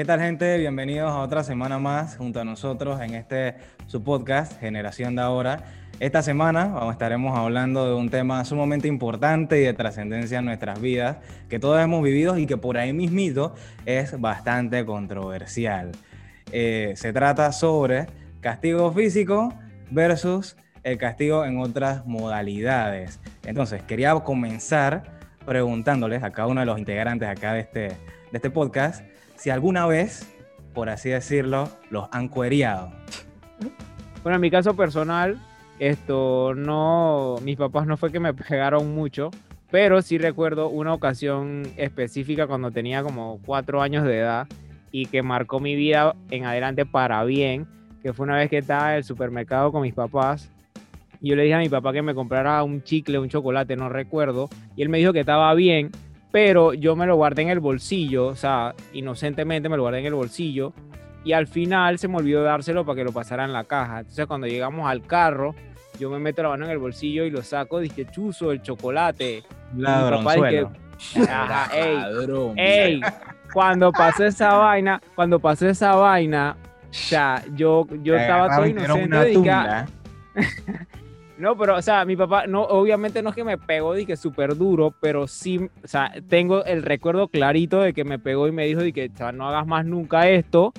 ¿Qué tal gente? Bienvenidos a otra semana más junto a nosotros en este su podcast Generación de Ahora. Esta semana estaremos hablando de un tema sumamente importante y de trascendencia en nuestras vidas que todos hemos vivido y que por ahí mismito es bastante controversial. Eh, se trata sobre castigo físico versus el castigo en otras modalidades. Entonces, quería comenzar preguntándoles a cada uno de los integrantes acá de este, de este podcast si alguna vez, por así decirlo, los han cueriado. Bueno, en mi caso personal, esto no, mis papás no fue que me pegaron mucho, pero sí recuerdo una ocasión específica cuando tenía como cuatro años de edad y que marcó mi vida en adelante para bien, que fue una vez que estaba en el supermercado con mis papás. Y yo le dije a mi papá que me comprara un chicle, un chocolate, no recuerdo, y él me dijo que estaba bien, pero yo me lo guardé en el bolsillo, o sea, inocentemente me lo guardé en el bolsillo y al final se me olvidó dárselo para que lo pasara en la caja. Entonces cuando llegamos al carro, yo me meto la mano en el bolsillo y lo saco, dije, chuzo, el chocolate. Ladronzuelo. ey, ey, cuando pasó esa vaina, cuando pasó esa vaina, o sea, yo, yo estaba todo inocente. No, pero, o sea, mi papá, no, obviamente no es que me pegó, dije, súper duro, pero sí, o sea, tengo el recuerdo clarito de que me pegó y me dijo, que, o sea, no hagas más nunca esto.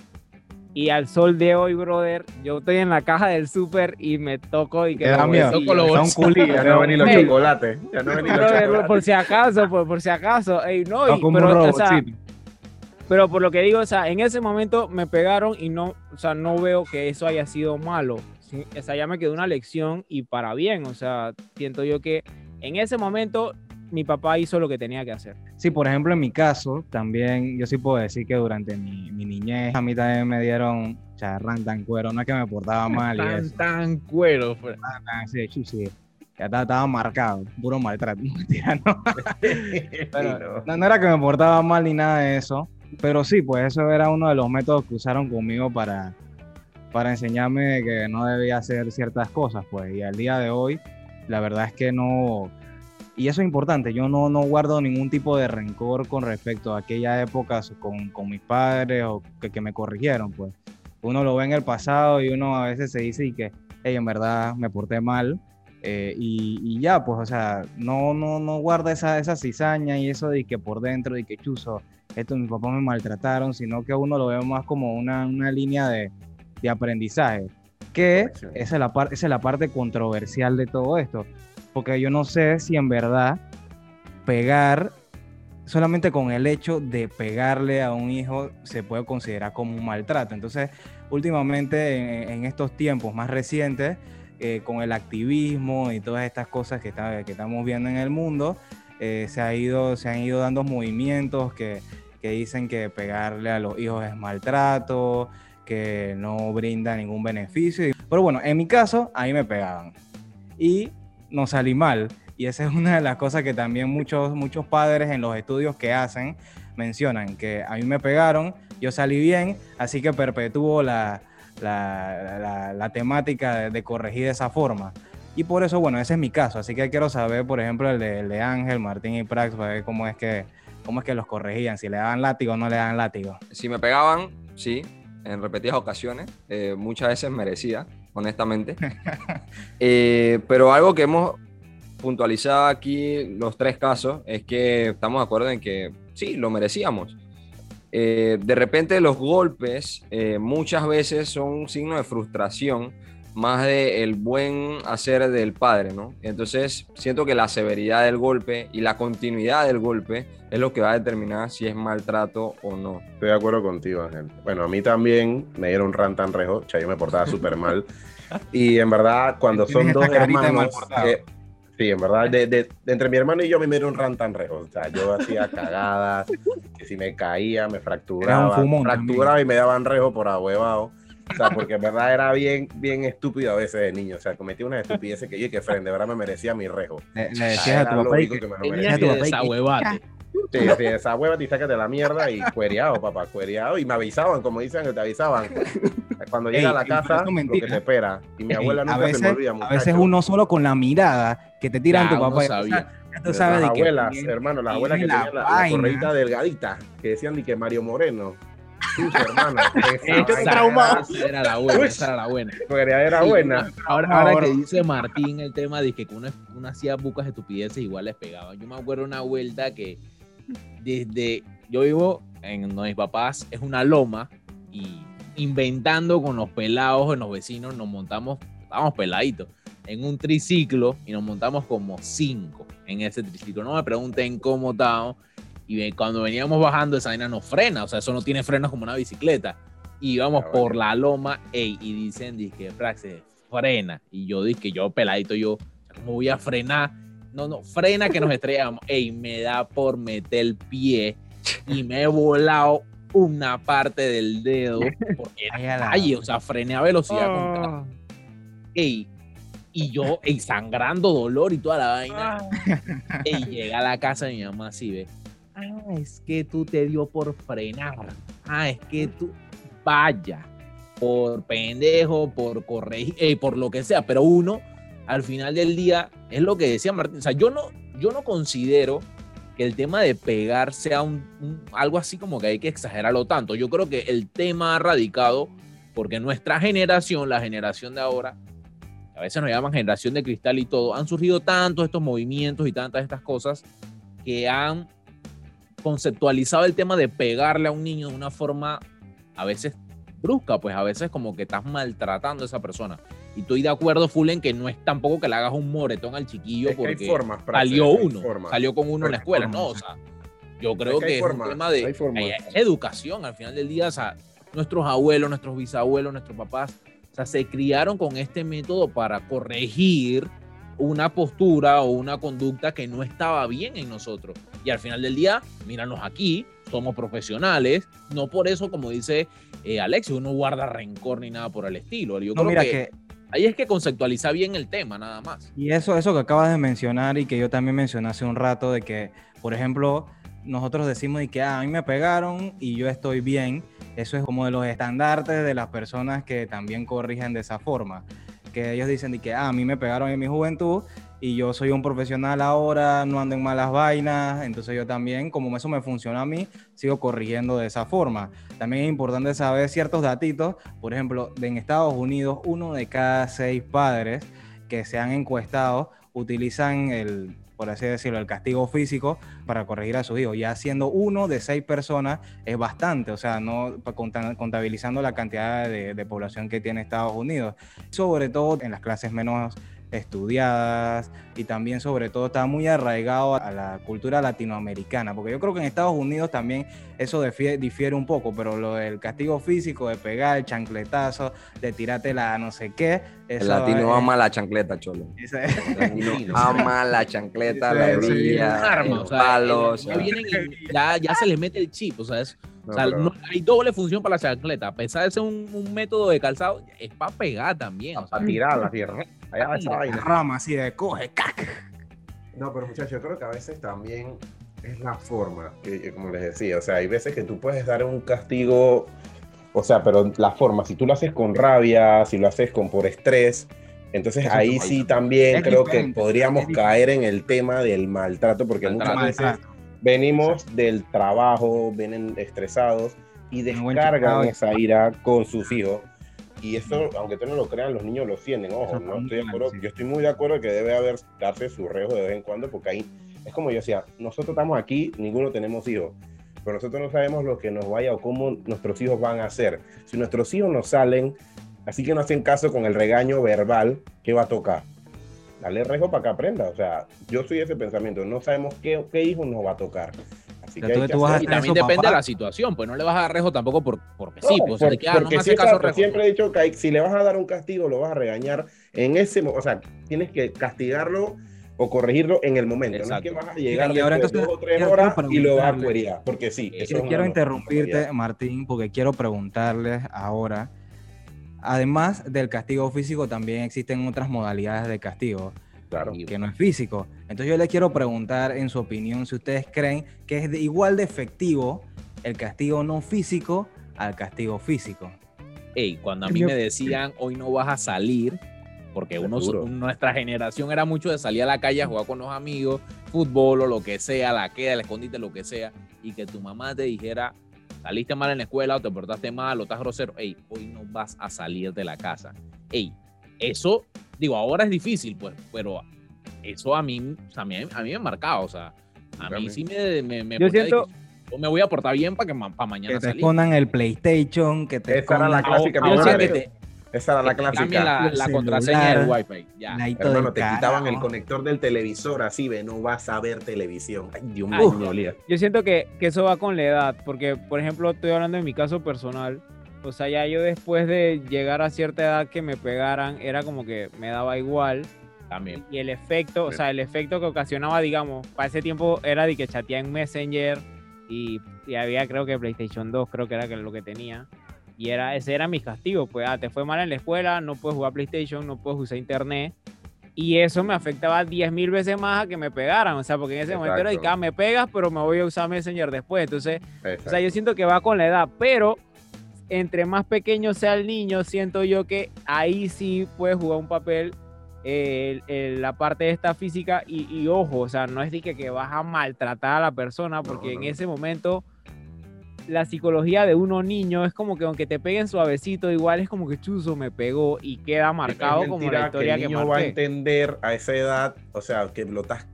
Y al sol de hoy, brother, yo estoy en la caja del súper y me toco y que... da miedo, toco los ya no ven los chocolates. Ya no ven los chocolates. Por si acaso, por, por si acaso. Ey, no, pero, o sea, pero por lo que digo, o sea, en ese momento me pegaron y no, o sea, no veo que eso haya sido malo esa ya me quedó una lección y para bien, o sea, siento yo que en ese momento mi papá hizo lo que tenía que hacer. Sí, por ejemplo, en mi caso, también yo sí puedo decir que durante mi, niñez a mí también me dieron charrán tan cuero, no es que me portaba mal y eso. Tan cuero. Pues. sí, sí, ya estaba, marcado, puro maltrato, no, no era que me portaba mal ni nada de eso, pero sí, pues eso era uno de los métodos que usaron conmigo para para enseñarme que no debía hacer ciertas cosas, pues, y al día de hoy, la verdad es que no, y eso es importante, yo no, no guardo ningún tipo de rencor con respecto a aquella época con, con mis padres o que, que, me corrigieron, pues. Uno lo ve en el pasado y uno a veces se dice y que, hey, en verdad me porté mal, eh, y, y, ya, pues, o sea, no, no, no guarda esa, esa cizaña y eso de que por dentro, de que chuzo, esto mis papás me maltrataron, sino que uno lo ve más como una, una línea de, de aprendizaje, que esa es, la esa es la parte controversial de todo esto, porque yo no sé si en verdad pegar solamente con el hecho de pegarle a un hijo se puede considerar como un maltrato. Entonces, últimamente en, estos tiempos más recientes, eh, con el activismo y todas estas cosas que, está, que estamos viendo en el mundo, eh, se, ha ido, se han ido dando movimientos que, que dicen que pegarle a los hijos es maltrato, que no brinda ningún beneficio. Pero bueno, en mi caso, ahí me pegaban. Y no salí mal. Y esa es una de las cosas que también muchos, muchos padres en los estudios que hacen mencionan, que a mí me pegaron, yo salí bien, así que perpetúo la, la, la, temática de, corregir de esa forma. Y por eso, bueno, ese es mi caso. Así que quiero saber, por ejemplo, el de, el de Ángel, Martín y Prax, para ver cómo es, que, cómo es que los corregían, si le daban látigo o no le daban látigo. Si me pegaban, sí, en repetidas ocasiones, eh, muchas veces merecía, honestamente. Eh, pero algo que hemos puntualizado aquí, los tres casos, es que estamos de acuerdo en que sí, lo merecíamos. Eh, de repente los golpes muchas veces son un signo de frustración más del el buen hacer del padre, ¿no? Entonces siento que la severidad del golpe y la continuidad del golpe es lo que va a determinar si es maltrato o no. Estoy de acuerdo contigo, Ángel. Bueno, a mí también me dieron un rantan rejo, o sea, yo me portaba súper mal. Y en verdad, cuando son dos hermanos... sí, en verdad, de, entre mi hermano y yo me dieron un rantan rejo. O sea, yo hacía cagadas, que si me caía, me fracturaba, fracturaba y me daban rejo por ahuevado. O sea, porque en verdad era bien, bien estúpido a veces de niño. O sea, cometía unas estupideces que yo y que Fren, de verdad me merecía mi rejo. Le, decías a tu papá que, me Sí, sí, esa hueva te de la mierda y cuereado, papá, cuereado. Y me avisaban, como dicen que te avisaban. Cuando llega a la casa, lo que te espera. Y mi abuela nunca veces, se me olvida, A veces uno solo con la mirada que te tiran tu papá. Sabía. Tú sabes las abuelas, hermano, las abuelas que tenían la, la, delgadita, que decían ni que Mario Moreno. Esa era la buena, esa era la buena. Era buena. Ahora, ahora, que dice Martín el tema de que uno, uno hacía bucas estupideces, igual les pegaban. Yo me acuerdo una vuelta que desde. Yo vivo en donde mis papás, es una loma, y inventando con los pelados, en los vecinos, nos montamos, estábamos peladitos, en un triciclo y nos montamos como cinco en ese triciclo. No me pregunten cómo estábamos. Y cuando veníamos bajando, esa vaina no frena, o sea, eso no tiene frenos como una bicicleta. Y íbamos ah, por la loma, ey, y dicen, dije, Fraxe, frena. Y yo dije, yo peladito, yo, ¿cómo voy a frenar? No, no, frena que nos estrellamos. Ey, me da por meter el pie y me he volado una parte del dedo porque era o sea, frené a velocidad oh. Ey, y yo, ey, sangrando dolor y toda la vaina. Ah. Ey, llega a la casa de mi mamá así, ve. Ah, es que tú te dio por frenar. Ah, es que tú, vaya, por pendejo, por corregir, ey, por lo que sea, pero uno, al final del día, es lo que decía Martín, o sea, yo no, yo no considero que el tema de pegar sea un, algo así como que hay que exagerarlo tanto. Yo creo que el tema ha radicado porque nuestra generación, la generación de ahora, a veces nos llaman generación de cristal y todo, han surgido tantos estos movimientos y tantas estas cosas que han conceptualizado el tema de pegarle a un niño de una forma a veces brusca, pues a veces como que estás maltratando a esa persona. Y estoy de acuerdo, full, en que no es tampoco que le hagas un moretón al chiquillo porque salió uno, salió con uno en la escuela. No, o sea, yo creo que, es un tema de educación al final del día. O sea, nuestros abuelos, nuestros bisabuelos, nuestros papás, o sea, se criaron con este método para corregir una postura o una conducta que no estaba bien en nosotros. Y al final del día, míranos aquí, somos profesionales, no por eso, como dice eh, Alexis, uno guarda rencor ni nada por el estilo. Yo creo mira que Ahí es que conceptualiza bien el tema, nada más. Y eso, eso que acabas de mencionar y que yo también mencioné hace un rato, de que, por ejemplo, nosotros decimos y que ah, a mí me pegaron y yo estoy bien. Eso es como de los estandartes de las personas que también corrigen de esa forma. Que ellos dicen que ah, a mí me pegaron en mi juventud y yo soy un profesional ahora, no ando en malas vainas, entonces yo también, como eso me funciona a mí, sigo corrigiendo de esa forma. También es importante saber ciertos datitos, por ejemplo, en Estados Unidos, uno de cada seis padres que se han encuestado utilizan el, por así decirlo, el castigo físico para corregir a sus hijos. Ya siendo uno de seis personas es bastante, o sea, no contabilizando la cantidad de, de población que tiene Estados Unidos. Sobre todo en las clases menos estudiadas y también sobre todo está muy arraigado a la cultura latinoamericana, porque yo creo que en Estados Unidos también eso difiere, un poco, pero lo del castigo físico, de pegar el chancletazo, de tirarte la no sé qué. El latino ama la chancleta, cholo. El latino ama la chancleta, la los palos. Ya, ya, se les mete el chip, o sea, hay doble función para la chancleta. A pesar de ser un, método de calzado, es para pegar también. Para tirar la tierra. Allá va esa vaina. Rama así de coge, cac. No, pero muchachos, yo creo que a veces también es la forma, que, como les decía, o sea, hay veces que tú puedes dar un castigo, o sea, pero la forma, si tú lo haces con rabia, si lo haces con por estrés, entonces ahí sí también creo que podríamos caer en el tema del maltrato, porque muchas veces venimos del trabajo, vienen estresados y descargan esa ira con sus hijos. Y eso, aunque ustedes no lo crean, los niños lo sienten. Ojo, no estoy de acuerdo. Yo estoy muy de acuerdo que debe haber darse su rejo de vez en cuando, porque ahí es como yo decía, nosotros estamos aquí, ninguno tenemos hijos, pero nosotros no sabemos lo que nos vaya o cómo nuestros hijos van a hacer. Si nuestros hijos no salen, así que no hacen caso con el regaño verbal, ¿qué va a tocar? Dale rejo para que aprenda. O sea, yo soy ese pensamiento. No sabemos qué, qué hijo nos va a tocar. Así que, y también depende de la situación, pues no le vas a dar rejo tampoco por, porque sí, pues porque, no me caso Siempre he dicho que si le vas a dar un castigo, lo vas a regañar en ese momento. O sea, tienes que castigarlo o corregirlo en el momento. No es que vas a llegar y ahora entonces, dos o tres horas y lo vas a querer, porque sí. Eso quiero interrumpirte, Martín, porque quiero preguntarles ahora además del castigo físico, también existen otras modalidades de castigo. Claro. Que no es físico. Entonces yo les quiero preguntar, en su opinión, si ustedes creen que es igual de efectivo el castigo no físico al castigo físico. Ey, cuando a mí me decían, hoy no vas a salir, porque uno, nuestra generación era mucho de salir a la calle a jugar con los amigos, fútbol o lo que sea, la queda, el escondite, lo que sea, y que tu mamá te dijera, saliste mal en la escuela o te portaste mal o estás grosero, hey, hoy no vas a salir de la casa. Hey, eso, digo, ahora es difícil, pues, pero eso a mí, o sea, a mí, a mí me ha marcado, o sea, a mí sí me, me, me Yo ponía de siento- que, yo me voy a portar bien para que ma- para mañana Que te salir. escondan el PlayStation, que te era la escondan clásica, Ahora que te- Esa era la clásica. la, El la celular, contraseña del wifi. Ya. Hermano, te quitaban el conector del televisor, así ve, no vas a ver televisión. Ay, Dios mío, me dolía. Yo siento que, que eso va con la edad, porque, por ejemplo, estoy hablando de mi caso personal. O sea, ya yo después de llegar a cierta edad que me pegaran, era como que me daba igual. También. Y el efecto, o sea, el efecto que ocasionaba, digamos, para ese tiempo era de que chateaba en Messenger y, y había, creo que PlayStation 2, creo que era lo que tenía. Y era, ese era mi castigo, pues, ah, te fue mal en la escuela, no puedes jugar PlayStation, no puedes usar internet. Y eso me afectaba 10 mil veces más a que me pegaran, o sea, porque en ese momento era de que, Exacto. ah, me pegas, pero me voy a usar Messenger después. Entonces, o sea, Exacto. yo siento que va con la edad, pero entre más pequeño sea el niño, siento yo que ahí sí puede jugar un papel eh, el- el- la parte de esta física y, y ojo, o sea, no es de que, que vas a maltratar a la persona, porque No, en no. ese momento la psicología de uno niño es como que aunque te peguen suavecito, igual es como que chuzo me pegó y queda marcado Es como la historia el que, niño va a entender a esa edad, o sea, que lo estás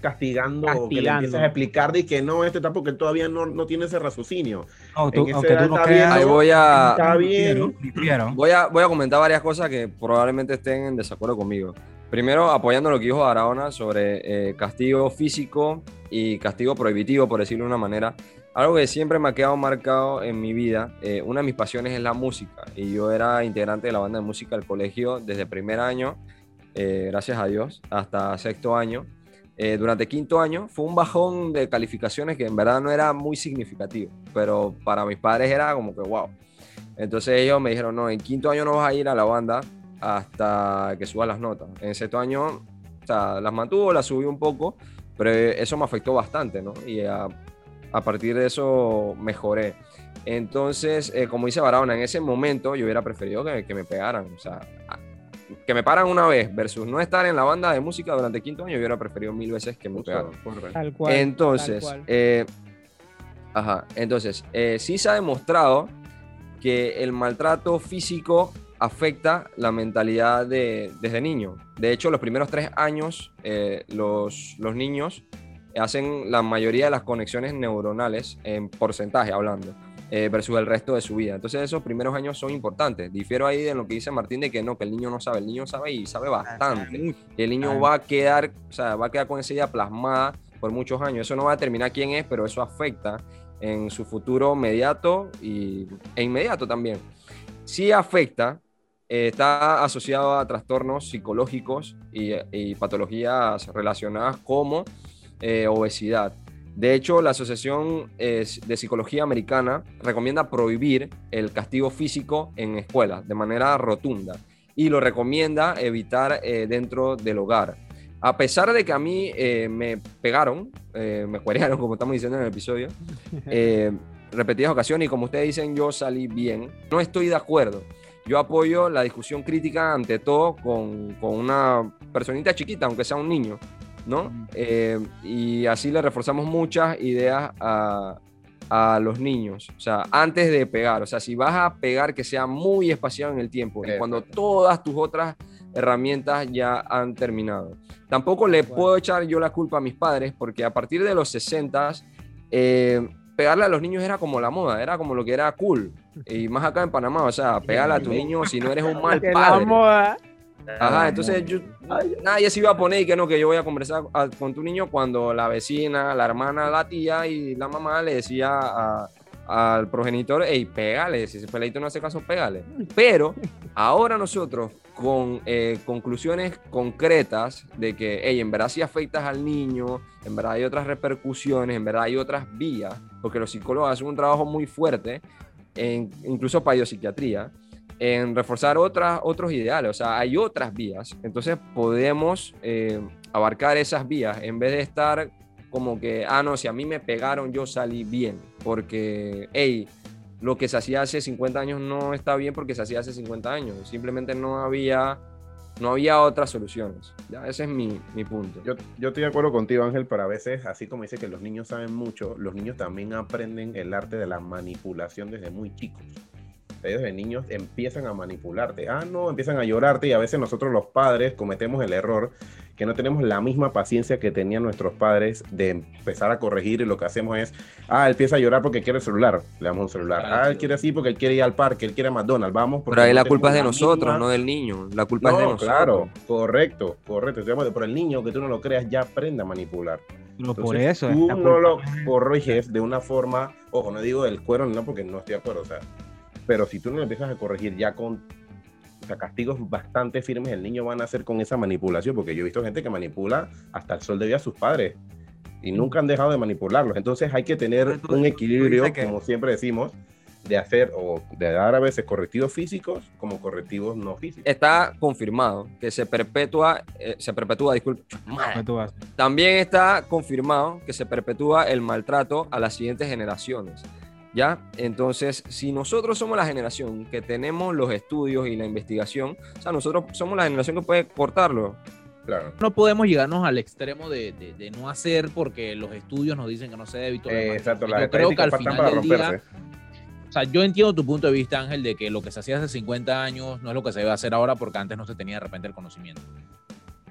castigando, o que le empiezas a explicar de que no, este está porque todavía no, no tiene ese raciocinio. No, tú- aunque tú no creas, viendo- Ahí voy a, Está bien. voy a, voy a comentar varias cosas que probablemente estén en desacuerdo conmigo. Primero, apoyando lo que dijo Araona sobre eh, castigo físico y castigo prohibitivo, por decirlo de una manera. Algo que siempre me ha quedado marcado en mi vida, eh, una de mis pasiones es la música. Y yo era integrante de la banda de música del colegio desde primer año, eh, gracias a Dios, hasta sexto año. Eh, durante quinto año fue un bajón de calificaciones que en verdad no era muy significativo, pero para mis padres era como que wow. Entonces ellos me dijeron, no, en quinto año no vas a ir a la banda hasta que subas las notas. En sexto año, o sea, las mantuvo, las subí un poco, pero eso me afectó bastante, ¿no? Y a, a partir de eso mejoré. Entonces, eh, como dice Barahona, en ese momento yo hubiera preferido que, que me pegaran, o sea, que me paran una vez versus no estar en la banda de música durante quinto año, yo hubiera preferido mil veces que me pegaran. Tal cual. tal Entonces, cual. eh, ajá, entonces, eh, sí se ha demostrado que el maltrato físico afecta la mentalidad de, desde niño. De hecho, los primeros tres años, eh, los, los niños hacen la mayoría de las conexiones neuronales en porcentaje hablando. eh, versus el resto de su vida. Entonces esos primeros años son importantes. Difiero ahí de lo que dice Martín de que no, que el niño no sabe. El niño sabe y sabe bastante. El niño va a quedar, o sea, va a quedar con esa idea plasmada por muchos años. Eso no va a determinar quién es, pero eso afecta en su futuro inmediato y, e inmediato también. Sí afecta, eh, está asociado a trastornos psicológicos y, y patologías relacionadas como eh, obesidad. De hecho, la Asociación eh, de Psicología Americana recomienda prohibir el castigo físico en escuelas de manera rotunda y lo recomienda evitar eh, dentro del hogar. A pesar de que a mí eh, me pegaron, eh, me cuerearon, como estamos diciendo en el episodio, eh, repetidas ocasiones y como ustedes dicen, yo salí bien, no estoy de acuerdo. Yo apoyo la discusión crítica ante todo con, con una personita chiquita, aunque sea un niño, ¿no? Eh, y así le reforzamos muchas ideas a, a los niños, o sea, antes de pegar, o sea, si vas a pegar que sea muy espaciado en el tiempo cuando todas tus otras herramientas ya han terminado. Tampoco le puedo echar yo la culpa a mis padres porque a partir de los 60 eh, pegarle a los niños era como la moda, era como lo que era cool. Y más acá en Panamá, o sea, pegarle a tu niño si no eres un mal la padre. moda. Ajá, entonces yo, nadie se iba a poner y que no, que yo voy a conversar a- con tu niño cuando la vecina, la hermana, la tía y la mamá le decía a- al progenitor, hey, pégale, si ese peladito no hace caso, pégale. Pero ahora nosotros, con eh, conclusiones concretas de que, hey, en verdad si afectas al niño, en verdad hay otras repercusiones, en verdad hay otras vías, porque los psicólogos hacen un trabajo muy fuerte, en, incluso para biopsiquiatría, en reforzar otras, otros ideales, o sea, hay otras vías, entonces podemos eh, abarcar esas vías en vez de estar como que, ah, no, si a mí me pegaron, yo salí bien, porque, hey, lo que se hacía hace 50 años no está bien porque se hacía hace 50 años, simplemente no había no había otras soluciones. ¿ya? Ese es mi, mi punto. Yo, yo estoy de acuerdo contigo, Ángel, pero a veces, así como dice que los niños saben mucho, los niños también aprenden el arte de la manipulación desde muy chicos. Ellos de niños empiezan a manipularte. Ah, no, empiezan a llorarte y a veces nosotros los padres cometemos el error que no tenemos la misma paciencia que tenían nuestros padres de empezar a corregir y lo que hacemos es, ah, él empieza a llorar porque quiere el celular, le damos un celular. Ah, él quiere así porque él quiere ir al parque, él quiere a McDonald's, vamos. Pero ahí la culpa es de nosotros, no del niño. La culpa es de nosotros. Claro, correcto, correcto. Por el niño, que tú no lo creas, ya aprende a manipular. Pero por eso. Tú no lo corriges de una forma, ojo, no digo del cuero, no, porque no estoy de acuerdo, o sea, pero si tú no lo empiezas a corregir ya con o sea, castigos bastante firmes, el niño va a nacer con esa manipulación, porque yo he visto gente que manipula hasta el sol de día a sus padres y nunca han dejado de manipularlos. Entonces hay que tener un equilibrio, como siempre decimos, de hacer o de dar a veces correctivos físicos como correctivos no físicos. Está confirmado que se perpetúa, eh, se perpetúa, disculpe, también está confirmado que se perpetúa el maltrato a las siguientes generaciones. ¿Ya? Entonces, si nosotros somos la generación que tenemos los estudios y la investigación, o sea, nosotros somos la generación que puede cortarlo. Claro. No podemos llegarnos al extremo de, de, no hacer porque los estudios nos dicen que no se debe eh, Exacto, yo creo que al final del día, o sea, yo entiendo tu punto de vista, Ángel, de que lo que se hacía hace 50 años no es lo que se debe hacer ahora porque antes no se tenía de repente el conocimiento.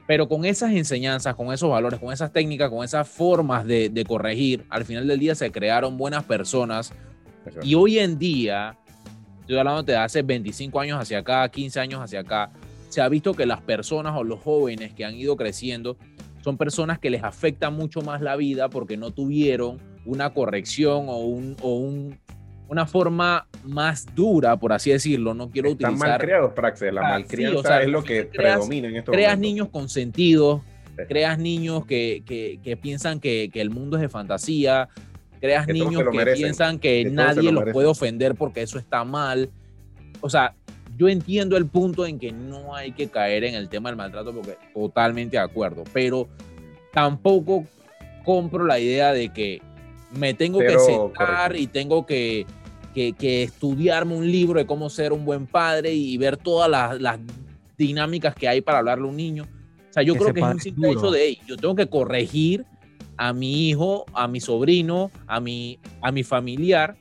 Pero con esas enseñanzas, con esos valores, con esas técnicas, con esas formas de, de corregir, al final del día se crearon buenas personas y hoy en día, estoy hablando de hace 25 años hacia acá, 15 años hacia acá, se ha visto que las personas o los jóvenes que han ido creciendo son personas que les afecta mucho más la vida porque no tuvieron una corrección o, un, o un, una forma más dura, por así decirlo. No quiero Están utilizar. mal creados, Praxis. La ah, malcrianza es lo que predomina en estos Creas niños consentidos, creas niños que, que, que piensan que, que, el mundo es de fantasía, creas niños que piensan que, nadie los puede ofender porque eso está mal. O sea, yo entiendo el punto en que no hay que caer en el tema del maltrato porque totalmente de acuerdo, pero tampoco compro la idea de que me tengo que sentar y tengo que, que, estudiarme un libro de cómo ser un buen padre y ver todas las, las dinámicas que hay para hablarle a un niño. O sea, yo creo que es un simple hecho de, yo tengo que corregir a mi hijo, a mi sobrino, a mi, a mi familiar,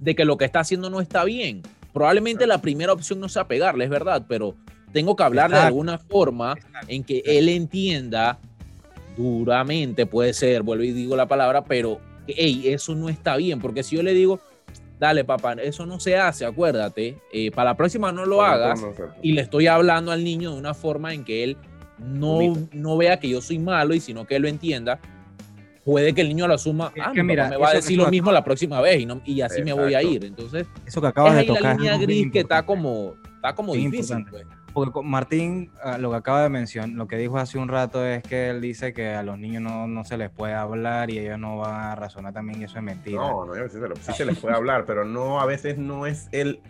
de que lo que está haciendo no está bien. Probablemente la primera opción no sea pegarle, es verdad, pero tengo que hablar de alguna forma en que él entienda duramente, puede ser, vuelvo y digo la palabra, pero, hey, eso no está bien, porque si yo le digo, dale papá, eso no se hace, acuérdate, eh, para la próxima no lo hagas, y le estoy hablando al niño de una forma en que él no, no vea que yo soy malo y sino que él lo entienda, puede que el niño lo asuma, ah, me va a decir lo mismo la próxima vez y, no, y así me voy a ir. Entonces, eso que acabas de tocar. la línea gris que está como, está como difícil. Pues. Porque Martín, ah, lo que acaba de mencionar, lo que dijo hace un rato es que él dice que a los niños no, no se les puede hablar y ellos no van a razonar también y eso es mentira. No, no, sí se, se les puede hablar, pero no, a veces no es el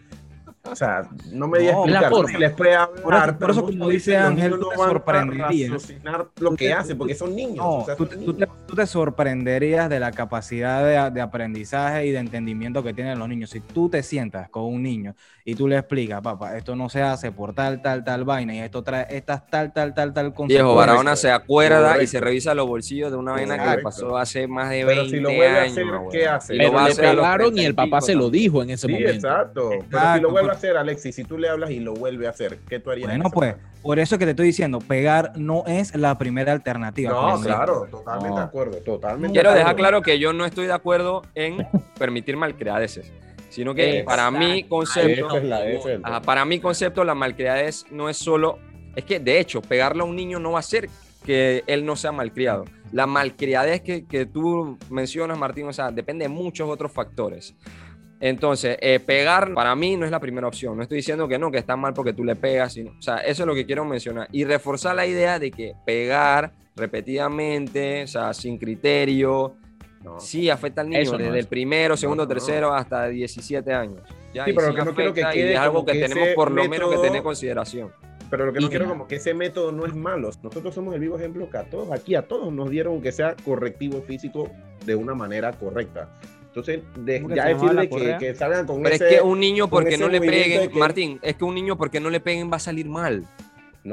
o sea, no me digas no, explicar, les puede hablar. Por eso, como dice Ángel, no te sorprenderías. lo que hacen, porque son niños. No, tú, te, sorprenderías de la capacidad de, de, aprendizaje y de entendimiento que tienen los niños. Si tú te sientas con un niño y tú le explicas, papá, esto no se hace por tal, tal, tal vaina y esto trae estas tal, tal, tal, tal Viejo, Barahona se acuerda y se revisa los bolsillos de una vaina que le pasó hace más de 20 si lo vuelve años. A hacer, ¿qué hace? Pero le pegaron y el papá se lo dijo en ese sí, momento. Exacto. Pero si lo vuelve a hacer, Alexis, si tú le hablas y lo vuelve a hacer, ¿qué tú harías? Bueno, pues, por eso que te estoy diciendo, pegar no es la primera alternativa. No, claro, totalmente de acuerdo, totalmente. Quiero dejar claro que yo no estoy de acuerdo en permitir malcriadeces sino que para mi concepto, para mi concepto la malcriadez no es solo, es que de hecho pegarle a un niño no va a hacer que él no sea malcriado. La malcriadez que, que tú mencionas, Martín, o sea, depende de muchos otros factores. Entonces, eh, pegar para mí no es la primera opción. No estoy diciendo que no, que está mal porque tú le pegas. Sino, o sea, eso es lo que quiero mencionar. Y reforzar la idea de que pegar repetidamente, o sea, sin criterio, Sí, afecta al niño desde el primero, segundo, tercero hasta 17 años. sí, pero lo que no quiero que quede es algo que, tenemos por lo menos que tener consideración. Pero lo que no quiero como que ese método no es malo. Nosotros somos el vivo ejemplo que a todos, aquí a todos nos dieron que sea correctivo físico de una manera correcta. Entonces, ya decirle que, que, salgan con Pero es que un niño porque no le peguen, Martín, es que un niño porque no le peguen va a salir mal.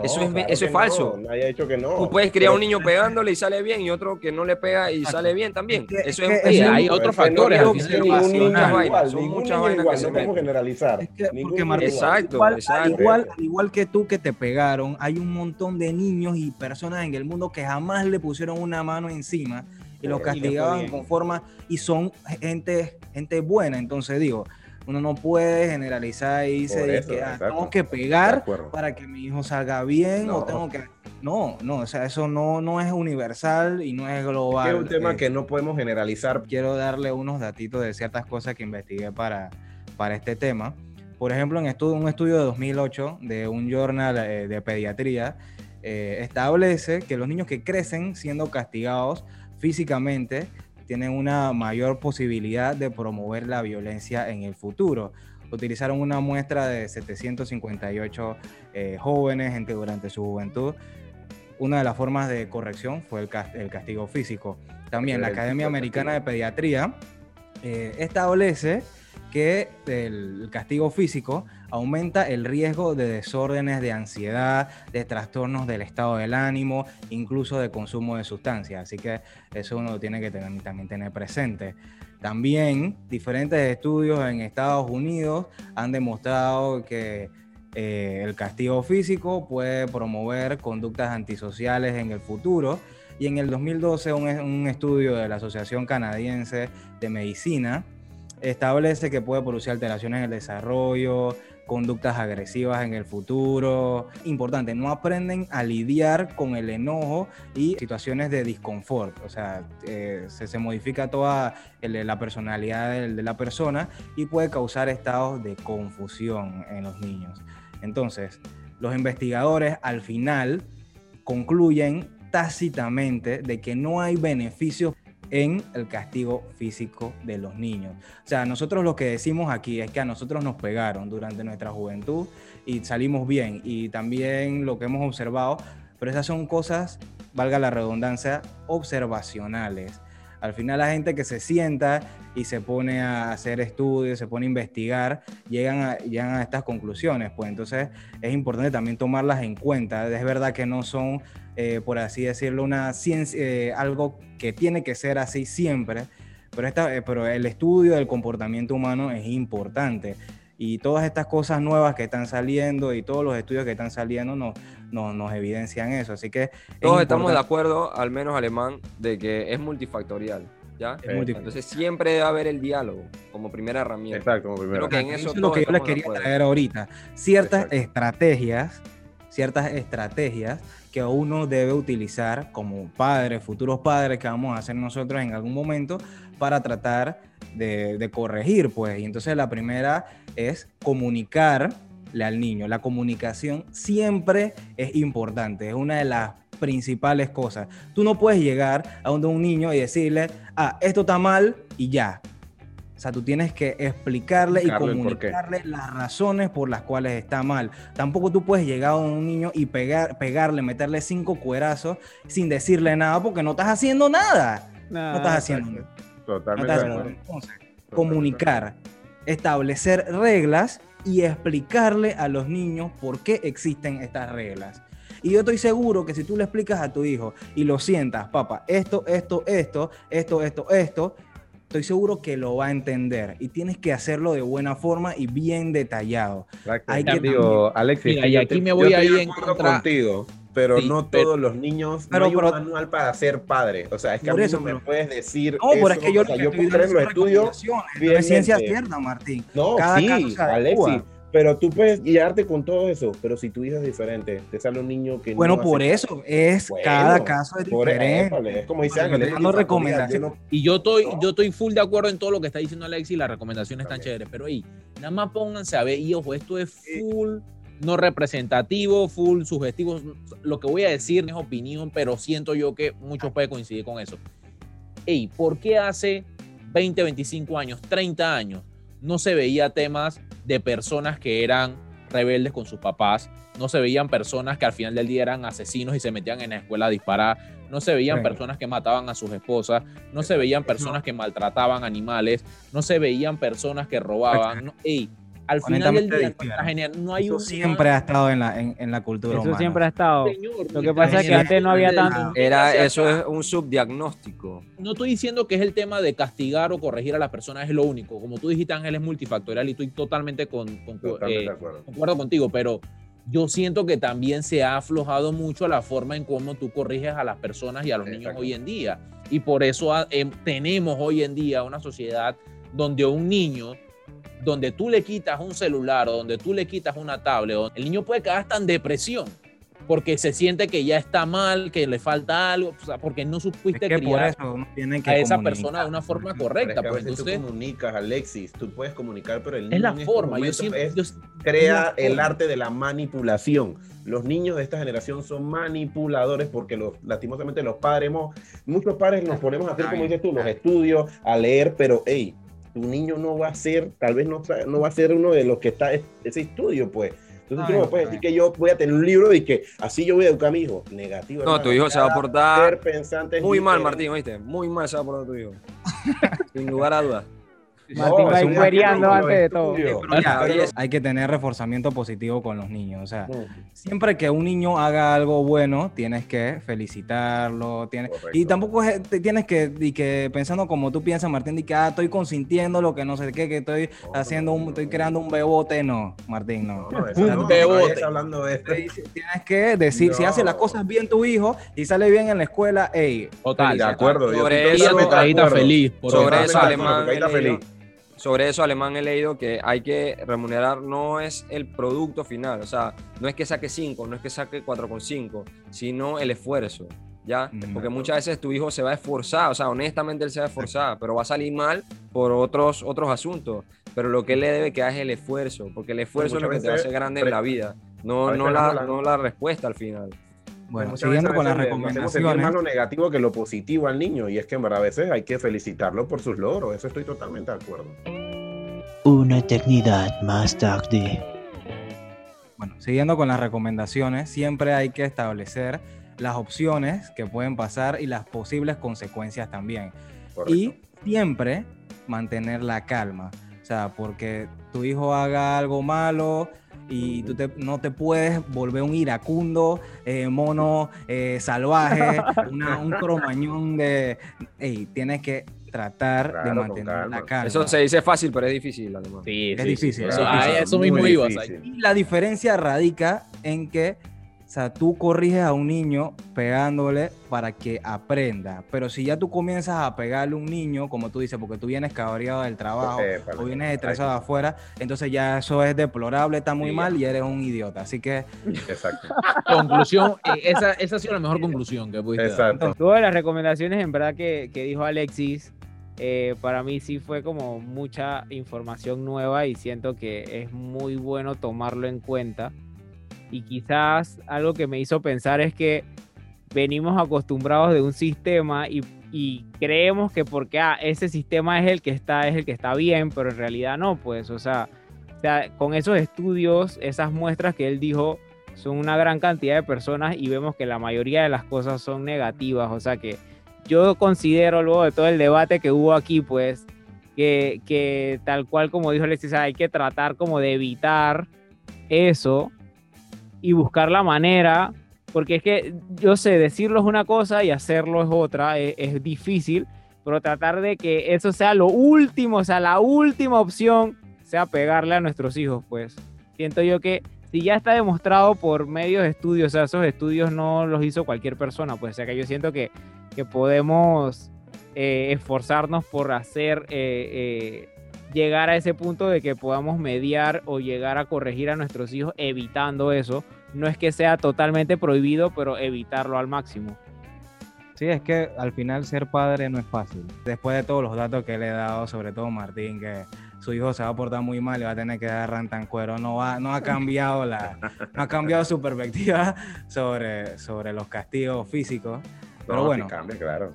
eso es, eso es falso. No, nadie ha dicho que no. Tú puedes criar a un niño pegándole y sale bien y otro que no le pega y sale bien también. eso es, sí, hay otros factores. No, son muchas vainas. Son muchas vainas que se podemos generalizar. exacto, igual, exacto. igual, igual que tú que te pegaron, hay un montón de niños y personas en el mundo que jamás le pusieron una mano encima y los castigaban con forma y son gente, gente buena. Entonces digo, uno no puede generalizar y dice que ah, tengo que pegar para que mi hijo salga bien o tengo que... No, no, o sea, eso no, no es universal y no es global. Es un tema eh, que no podemos generalizar. Quiero darle unos datitos de ciertas cosas que investigué para, para este tema. Por ejemplo, en estudio, un estudio de 2008 de un journal eh, de pediatría, eh, establece que los niños que crecen siendo castigados físicamente tienen una mayor posibilidad de promover la violencia en el futuro. Utilizaron una muestra de 758 eh, jóvenes gente durante su juventud. Una de las formas de corrección fue el, castigo físico. También la Academia Americana de Pediatría eh, establece que el castigo físico aumenta el riesgo de desórdenes de ansiedad, de trastornos del estado del ánimo, incluso de consumo de sustancias. Así que eso uno lo tiene que tener, también tener presente. También diferentes estudios en Estados Unidos han demostrado que eh, el castigo físico puede promover conductas antisociales en el futuro. Y en el 2012 un estudio de la Asociación Canadiense de Medicina establece que puede producir alteraciones en el desarrollo, conductas agresivas en el futuro. Importante, no aprenden a lidiar con el enojo y situaciones de disconfort. O sea, eh, se, modifica toda la personalidad de, la persona y puede causar estados de confusión en los niños. Entonces, los investigadores al final concluyen tácitamente de que no hay beneficios en el castigo físico de los niños. O sea, nosotros lo que decimos aquí es que a nosotros nos pegaron durante nuestra juventud y salimos bien. Y también lo que hemos observado, pero esas son cosas, valga la redundancia, observacionales. Al final la gente que se sienta y se pone a hacer estudios, se pone a investigar, llegan a, llegan a estas conclusiones. Pues entonces es importante también tomarlas en cuenta. Es verdad que no son eh, por así decirlo, una ciencia, eh, algo que tiene que ser así siempre, pero, eh, pero el estudio del comportamiento humano es importante. Y todas estas cosas nuevas que están saliendo y todos los estudios que están saliendo nos, nos, evidencian eso. Así que... Todos estamos de acuerdo, al menos alemán, de que es multifactorial. ¿Ya? Entonces siempre debe haber el diálogo como primera herramienta. Exacto, como primera. Creo que en eso, es lo que yo les quería traer ahorita. Ciertas estrategias, ciertas estrategias que uno debe utilizar como padre, futuros padres que vamos a hacer nosotros en algún momento para tratar de, corregir, pues. Y entonces la primera es comunicarle al niño. La comunicación siempre es importante, es una de las principales cosas. Tú no puedes llegar a donde un niño y decirle, ah, esto está mal y ya. O sea, tú tienes que explicarle y comunicarle las razones por las cuales está mal. Tampoco tú puedes llegar a un niño y pegar, pegarle, meterle cinco cuerazos sin decirle nada porque no estás haciendo nada. no estás haciendo nada. Totalmente. Entonces, comunicar, establecer reglas y explicarle a los niños por qué existen estas reglas. Y yo estoy seguro que si tú le explicas a tu hijo y lo sientas, papá, esto, esto, esto, esto, esto, esto, estoy seguro que lo va a entender y tienes que hacerlo de buena forma y bien detallado. Hay que digo, Alexis, y aquí me voy a ir en contra contigo, pero no todos los niños pero, no hay un manual para ser padre. O sea, es que a mí no me puedes decir No, pero es que yo, o sea, yo puedo los estudios de ciencia cierta, Martín. No, Cada sí, Alexis, pero tú puedes guiarte con todo eso, pero si tu hijo es diferente, te sale un niño que bueno, por eso es cada caso es diferente. es como dice Ángel, recomendación. Y yo estoy, yo estoy full de acuerdo en todo lo que está diciendo Alexis, las recomendaciones están chéveres, pero ahí, nada más pónganse a ver, y ojo, esto es full no representativo, full sugestivo. Lo que voy a decir es opinión, pero siento yo que muchos pueden coincidir con eso. Ey, ¿por qué hace 20, 25 años, 30 años no se veía temas de personas que eran rebeldes con sus papás, no se veían personas que al final del día eran asesinos y se metían en la escuela a disparar, no se veían personas que mataban a sus esposas, no se veían personas que maltrataban animales, no se veían personas que robaban. Al final del día gener- no hay Eso un siempre ha estado en la, en, en la cultura Eso humana. siempre ha estado. Señor, Lo que pasa es que antes no había tanto. Era, eso es un subdiagnóstico. no estoy diciendo que es el tema de castigar o corregir a las personas, es lo único. Como tú dijiste, Ángel, es multifactorial y estoy totalmente, con, con- Totalmente eh, de acuerdo. concuerdo contigo, pero yo siento que también se ha aflojado mucho la forma en cómo tú corriges a las personas y a los niños Exacto. hoy en día. Y por eso em, tenemos hoy en día una sociedad donde un niño, donde tú le quitas un celular o donde tú le quitas una tablet, el niño puede quedar hasta en depresión porque se siente que ya está mal, que le falta algo, o sea, porque no Es supiste que por criar eso uno tiene que a esa comunicar. persona de una forma Pero correcta. es que a Pues veces entonces, tú comunicas, Alexis, tú puedes comunicar, pero el niño es la en estos forma. Yo momentos siempre, es- yo- crea es el forma. arte de la manipulación. Los niños de esta generación son manipuladores porque los, lastimosamente los padres, muchos padres nos ponemos a hacer, como dices tú, los estudios, a leer, pero hey, tu niño no va a ser, tal vez no, va a ser uno de los que está en ese estudio, pues. Entonces tú no me puedes decir que yo voy a tener un libro y que así yo voy a educar a mi hijo. Negativo. No, hermano. tu hijo se va a portar ser pensante es Muy mal. Martín, ¿oíste? Muy mal se va a portar tu hijo. Sin lugar a dudas. Martín va cuereando antes de todo. estudio. Pero ya, Pero- hay que tener reforzamiento positivo con los niños. O sea, Mm, siempre que un niño haga algo bueno, tienes que felicitarlo. Tienes... Correcto. Y tampoco es- te tienes que, y que pensando como tú piensas, Martín, de que ah, estoy consintiendo lo que no sé qué, que estoy No, haciendo, un, no, estoy creando un bebote. No, Martín, no. No, eso Un bebote. hablando de esto. Tienes que decir, si hace las cosas bien tu hijo y sale bien en la escuela, hey, Total. De acuerdo, yo Sobre eso- ahí está feliz. por Sobre otra eso. Alemán, ahí está feliz. Sobre eso, Alemán, he leído que hay que remunerar, no es el producto final, o sea, no es que saque 5, no es que saque 4,5, sino el esfuerzo, ¿ya? Porque muchas veces tu hijo se va a esforzar, o sea, honestamente él se va a esforzar, pero va a salir mal por otros, otros asuntos, pero lo que él le debe quedar es el esfuerzo, porque el esfuerzo es lo que te hace veces grande en la vida, a no, no, la- no la respuesta al final. Bueno, siguiendo veces con las hacemos sentir recomendaciones. más lo negativo que lo positivo al niño. Y es que en verdad a veces hay que felicitarlo por sus logros. Eso estoy totalmente de acuerdo. Una eternidad más tarde. Bueno, siguiendo con las recomendaciones, siempre hay que establecer las opciones que pueden pasar y las posibles consecuencias también. Correcto. Y siempre mantener la calma. O sea, porque tu hijo haga algo malo y tú te- no te puedes volver un iracundo, eh, mono eh, salvaje, una- un cromañón de... Ey, tienes que tratar de Claro, mantener calma. la calma. Eso se dice fácil, pero es difícil, Alemán. Sí, Es sí, difícil, sí. es Eso, difícil. mismo ibas. ahí. Y la diferencia radica en que, o sea, tú corriges a un niño pegándole para que aprenda. Pero si ya tú comienzas a pegarle a un niño, como tú dices, porque tú vienes cabreado del trabajo o vienes estresado afuera, entonces ya eso es deplorable, está muy Sí, mal y eres un idiota. Así que, Exacto. Conclusión, eh, esa, esa ha sido la mejor conclusión que pudiste dar. Exacto. Todas las recomendaciones en verdad que, que dijo Alexis, eh, para mí sí fue como mucha información nueva y siento que es muy bueno tomarlo en cuenta. Y quizás algo que me hizo pensar es que venimos acostumbrados de un sistema y, creemos que porque ah, ese sistema es el que está, es el que está bien, pero en realidad no, pues, o sea, o sea, con esos estudios, esas muestras que él dijo, son una gran cantidad de personas y vemos que la mayoría de las cosas son negativas. O sea que yo considero luego de todo el debate que hubo aquí, pues, que, que tal cual como dijo Alexis, hay que tratar como de evitar eso y buscar la manera, porque es que yo sé, decirlo es una cosa y hacerlo es otra, es, es difícil, pero tratar de que eso sea lo último, o sea, la última opción sea pegarle a nuestros hijos, pues. Siento yo que si ya está demostrado por medios de estudios, o sea, esos estudios no los hizo cualquier persona, pues, o sea, que yo siento que, que podemos eh, esforzarnos por hacer, eh, eh, llegar a ese punto de que podamos mediar o llegar a corregir a nuestros hijos evitando eso. No es que sea totalmente prohibido, pero evitarlo al máximo. sí, es que al final ser padre no es fácil. Después de todos los datos que le he dado, sobre todo Martín, que su hijo se va a portar muy mal y va a tener que dar rantancuero, no, va, no ha cambiado la, no ha cambiado su perspectiva sobre, sobre los castigos físicos. Pero No, bueno, sí cambia, claro.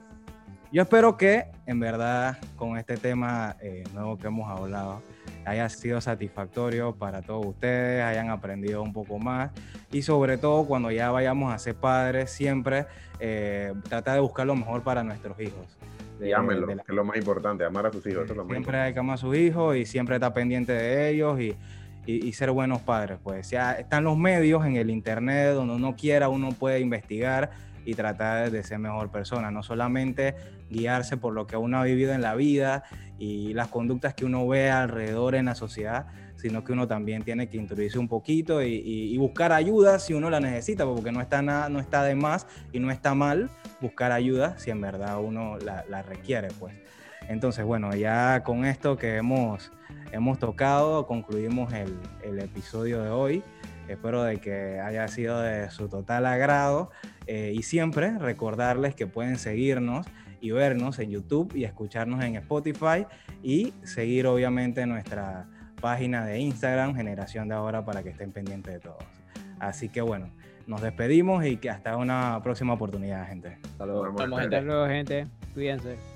Yo espero que en verdad con este tema eh, nuevo que hemos hablado haya sido satisfactorio para todos ustedes, hayan aprendido un poco más y sobre todo cuando ya vayamos a ser padres siempre eh, tratar de buscar lo mejor para nuestros hijos. Y De- ámenlo, de la- que es lo más importante, amar a tus hijos. Eso es lo siempre hay que amar a sus hijos y siempre estar pendiente de ellos y, y, ser buenos padres. Pues ya están los medios en el internet donde uno quiera, uno puede investigar y tratar de ser mejor persona, no solamente guiarse por lo que uno ha vivido en la vida y las conductas que uno ve alrededor en la sociedad, sino que uno también tiene que introducirse un poquito y, buscar ayuda si uno la necesita, porque no está, nada, no está de más y no está mal buscar ayuda si en verdad uno la, requiere, pues. Entonces, bueno, ya con esto que hemos, hemos tocado, concluimos el episodio de hoy. Espero de que haya sido de su total agrado eh, y siempre recordarles que pueden seguirnos y vernos en YouTube y escucharnos en Spotify y seguir obviamente nuestra página de Instagram, Generación de Ahora, para que estén pendientes de todos. Así que bueno, nos despedimos y que hasta una próxima oportunidad, gente. Hasta luego, gente. Hasta luego, gente. Cuídense.